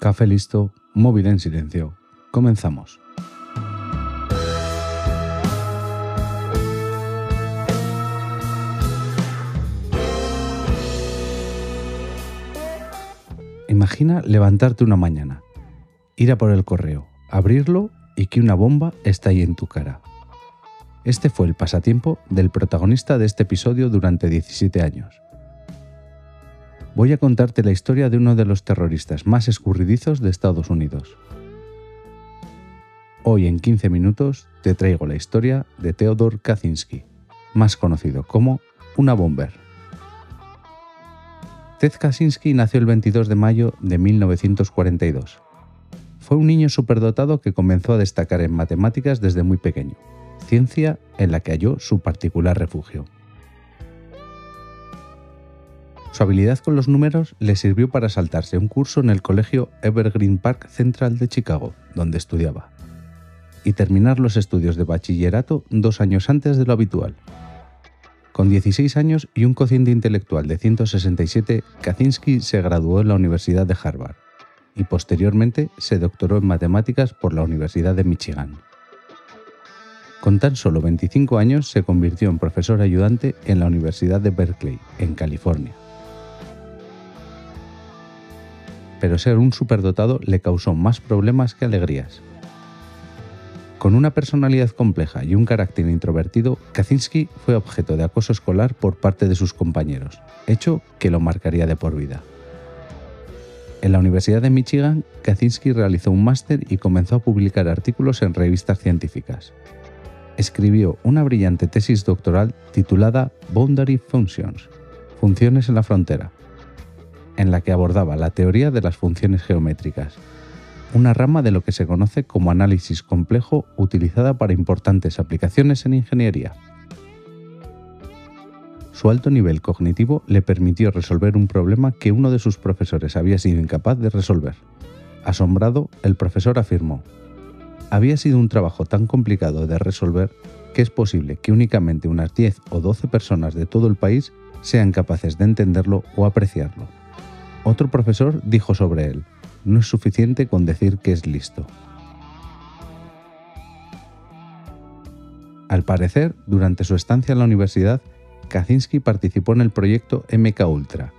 Café listo, móvil en silencio. Comenzamos. Imagina levantarte una mañana, ir a por el correo, abrirlo y que una bomba está ahí en tu cara. Este fue el pasatiempo del protagonista de este episodio durante 17 años. Voy a contarte la historia de uno de los terroristas más escurridizos de Estados Unidos. Hoy en 15 minutos te traigo la historia de Theodor Kaczynski, más conocido como una bomber. Ted Kaczynski nació el 22 de mayo de 1942. Fue un niño superdotado que comenzó a destacar en matemáticas desde muy pequeño, ciencia en la que halló su particular refugio. Su habilidad con los números le sirvió para saltarse un curso en el colegio Evergreen Park Central de Chicago, donde estudiaba, y terminar los estudios de bachillerato dos años antes de lo habitual. Con 16 años y un cociente intelectual de 167, Kaczynski se graduó en la Universidad de Harvard y posteriormente se doctoró en matemáticas por la Universidad de Michigan. Con tan solo 25 años se convirtió en profesor ayudante en la Universidad de Berkeley, en California. Pero ser un superdotado le causó más problemas que alegrías. Con una personalidad compleja y un carácter introvertido, Kaczynski fue objeto de acoso escolar por parte de sus compañeros, hecho que lo marcaría de por vida. En la Universidad de Michigan, Kaczynski realizó un máster y comenzó a publicar artículos en revistas científicas. Escribió una brillante tesis doctoral titulada Boundary Functions, Funciones en la Frontera, en la que abordaba la teoría de las funciones geométricas, una rama de lo que se conoce como análisis complejo utilizada para importantes aplicaciones en ingeniería. Su alto nivel cognitivo le permitió resolver un problema que uno de sus profesores había sido incapaz de resolver. Asombrado, el profesor afirmó, había sido un trabajo tan complicado de resolver que es posible que únicamente unas 10 o 12 personas de todo el país sean capaces de entenderlo o apreciarlo. Otro profesor dijo sobre él, no es suficiente con decir que es listo. Al parecer, durante su estancia en la universidad, Kaczynski participó en el proyecto MK Ultra,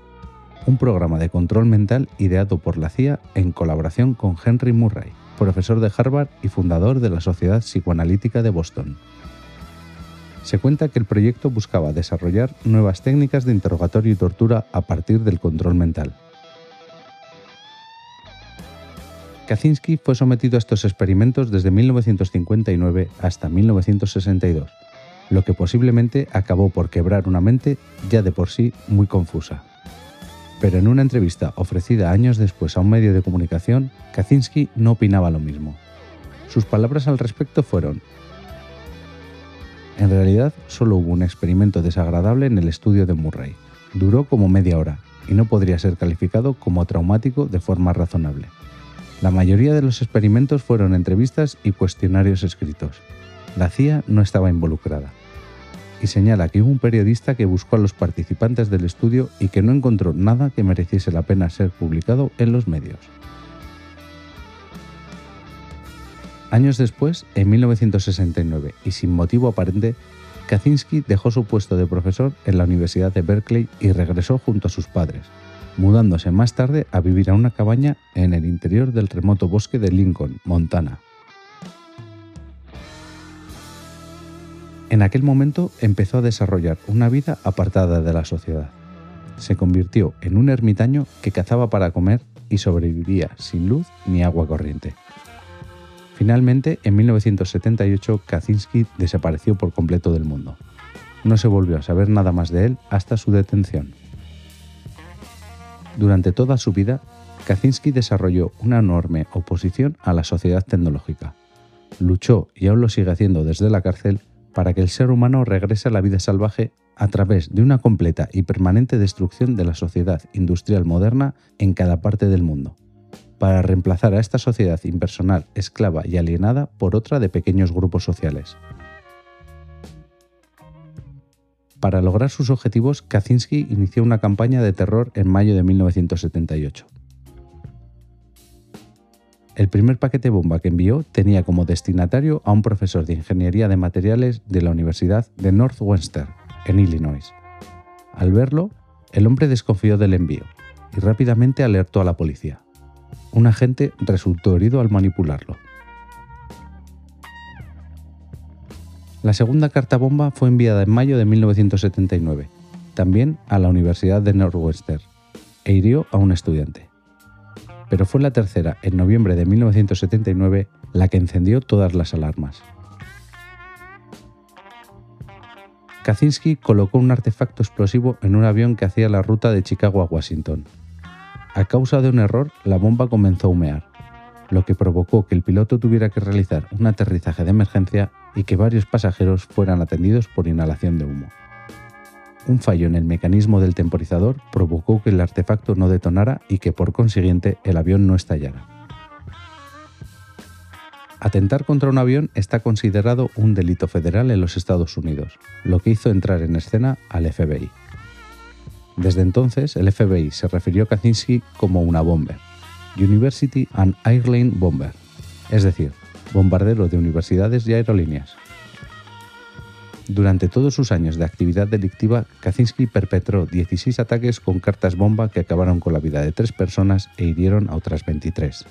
un programa de control mental ideado por la CIA en colaboración con Henry Murray, profesor de Harvard y fundador de la Sociedad Psicoanalítica de Boston. Se cuenta que el proyecto buscaba desarrollar nuevas técnicas de interrogatorio y tortura a partir del control mental. Kaczynski fue sometido a estos experimentos desde 1959 hasta 1962, lo que posiblemente acabó por quebrar una mente ya de por sí muy confusa. Pero en una entrevista ofrecida años después a un medio de comunicación, Kaczynski no opinaba lo mismo. Sus palabras al respecto fueron, en realidad solo hubo un experimento desagradable en el estudio de Murray. Duró como media hora y no podría ser calificado como traumático de forma razonable. La mayoría de los experimentos fueron entrevistas y cuestionarios escritos. La CIA no estaba involucrada. Y señala que hubo un periodista que buscó a los participantes del estudio y que no encontró nada que mereciese la pena ser publicado en los medios. Años después, en 1969, y sin motivo aparente, Kaczynski dejó su puesto de profesor en la Universidad de Berkeley y regresó junto a sus padres, mudándose más tarde a vivir a una cabaña en el interior del remoto bosque de Lincoln, Montana. En aquel momento empezó a desarrollar una vida apartada de la sociedad. Se convirtió en un ermitaño que cazaba para comer y sobreviviría sin luz ni agua corriente. Finalmente, en 1978, Kaczynski desapareció por completo del mundo. No se volvió a saber nada más de él hasta su detención. Durante toda su vida, Kaczynski desarrolló una enorme oposición a la sociedad tecnológica. Luchó, y aún lo sigue haciendo desde la cárcel, para que el ser humano regrese a la vida salvaje a través de una completa y permanente destrucción de la sociedad industrial moderna en cada parte del mundo, para reemplazar a esta sociedad impersonal, esclava y alienada por otra de pequeños grupos sociales. Para lograr sus objetivos, Kaczynski inició una campaña de terror en mayo de 1978. El primer paquete bomba que envió tenía como destinatario a un profesor de ingeniería de materiales de la Universidad de Northwestern, en Illinois. Al verlo, el hombre desconfió del envío y rápidamente alertó a la policía. Un agente resultó herido al manipularlo. La segunda carta bomba fue enviada en mayo de 1979, también a la Universidad de Northwestern, e hirió a un estudiante. Pero fue la tercera, en noviembre de 1979, la que encendió todas las alarmas. Kaczynski colocó un artefacto explosivo en un avión que hacía la ruta de Chicago a Washington. A causa de un error, la bomba comenzó a humear, lo que provocó que el piloto tuviera que realizar un aterrizaje de emergencia y que varios pasajeros fueran atendidos por inhalación de humo. Un fallo en el mecanismo del temporizador provocó que el artefacto no detonara y que por consiguiente el avión no estallara. Atentar contra un avión está considerado un delito federal en los Estados Unidos, lo que hizo entrar en escena al FBI. Desde entonces, el FBI se refirió a Kaczynski como una bomber, University and Airline Bomber, es decir, bombardero de universidades y aerolíneas. Durante todos sus años de actividad delictiva, Kaczynski perpetró 16 ataques con cartas bomba que acabaron con la vida de tres personas e hirieron a otras 23.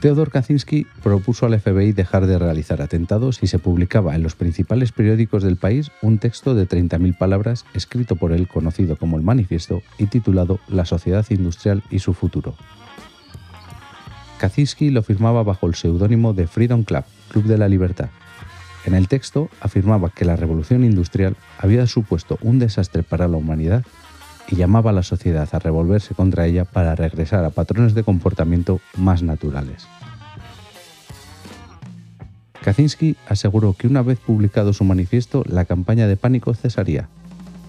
Theodor Kaczynski propuso al FBI dejar de realizar atentados y se publicaba en los principales periódicos del país un texto de 30.000 palabras escrito por él conocido como el Manifiesto y titulado La sociedad industrial y su futuro. Kaczynski lo firmaba bajo el seudónimo de Freedom Club, Club de la Libertad. En el texto afirmaba que la revolución industrial había supuesto un desastre para la humanidad y llamaba a la sociedad a revolverse contra ella para regresar a patrones de comportamiento más naturales. Kaczynski aseguró que una vez publicado su manifiesto, la campaña de pánico cesaría,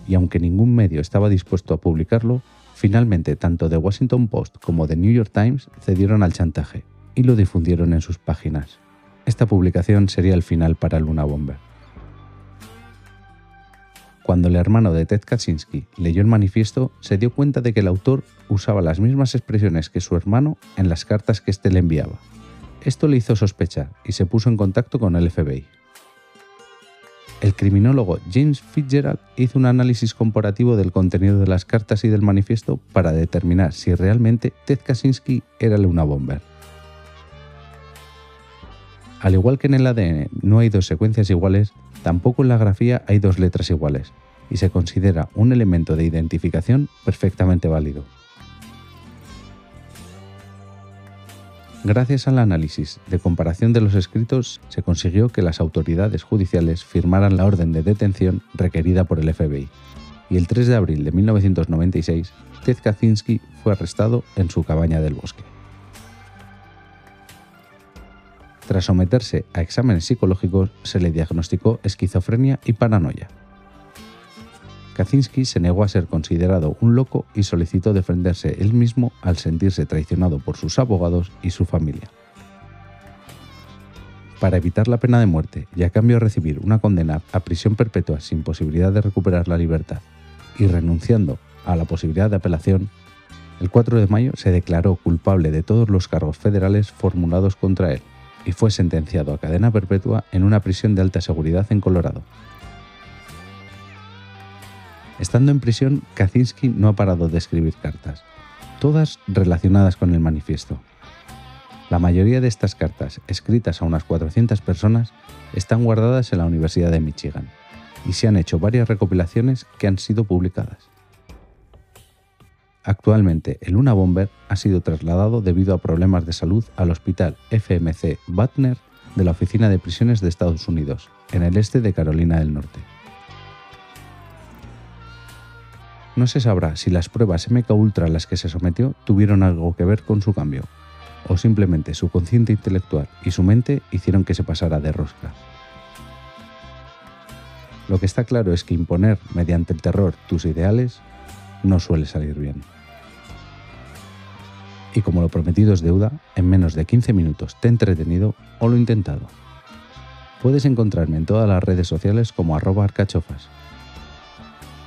y aunque ningún medio estaba dispuesto a publicarlo, finalmente tanto The Washington Post como The New York Times cedieron al chantaje y lo difundieron en sus páginas. Esta publicación sería el final para Luna Bomber. Cuando el hermano de Ted Kaczynski leyó el manifiesto, se dio cuenta de que el autor usaba las mismas expresiones que su hermano en las cartas que éste le enviaba. Esto le hizo sospechar y se puso en contacto con el FBI. El criminólogo James Fitzgerald hizo un análisis comparativo del contenido de las cartas y del manifiesto para determinar si realmente Ted Kaczynski era una bomber. Al igual que en el ADN no hay dos secuencias iguales, tampoco en la grafía hay dos letras iguales, y se considera un elemento de identificación perfectamente válido. Gracias al análisis de comparación de los escritos, se consiguió que las autoridades judiciales firmaran la orden de detención requerida por el FBI, y el 3 de abril de 1996, Ted Kaczynski fue arrestado en su cabaña del bosque. Tras someterse a exámenes psicológicos, se le diagnosticó esquizofrenia y paranoia. Kaczynski se negó a ser considerado un loco y solicitó defenderse él mismo al sentirse traicionado por sus abogados y su familia. Para evitar la pena de muerte y a cambio de recibir una condena a prisión perpetua sin posibilidad de recuperar la libertad y renunciando a la posibilidad de apelación, el 4 de mayo se declaró culpable de todos los cargos federales formulados contra él y fue sentenciado a cadena perpetua en una prisión de alta seguridad en Colorado. Estando en prisión, Kaczynski no ha parado de escribir cartas, todas relacionadas con el manifiesto. La mayoría de estas cartas, escritas a unas 400 personas, están guardadas en la Universidad de Michigan y se han hecho varias recopilaciones que han sido publicadas. Actualmente, el Luna Bomber ha sido trasladado debido a problemas de salud al Hospital FMC Butner de la Oficina de Prisiones de Estados Unidos, en el este de Carolina del Norte. No se sabrá si las pruebas MK Ultra a las que se sometió tuvieron algo que ver con su cambio, o simplemente su consciente intelectual y su mente hicieron que se pasara de rosca. Lo que está claro es que imponer mediante el terror tus ideales no suele salir bien. Y como lo prometido es deuda, en menos de 15 minutos te he entretenido o lo he intentado. Puedes encontrarme en todas las redes sociales como arroba arcachofas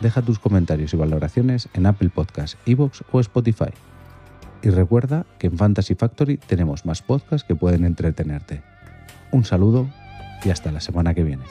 deja tus comentarios y valoraciones en Apple Podcasts, Evox o Spotify. Y recuerda que en Fantasy Factory tenemos más podcasts que pueden entretenerte. Un saludo y hasta la semana que viene.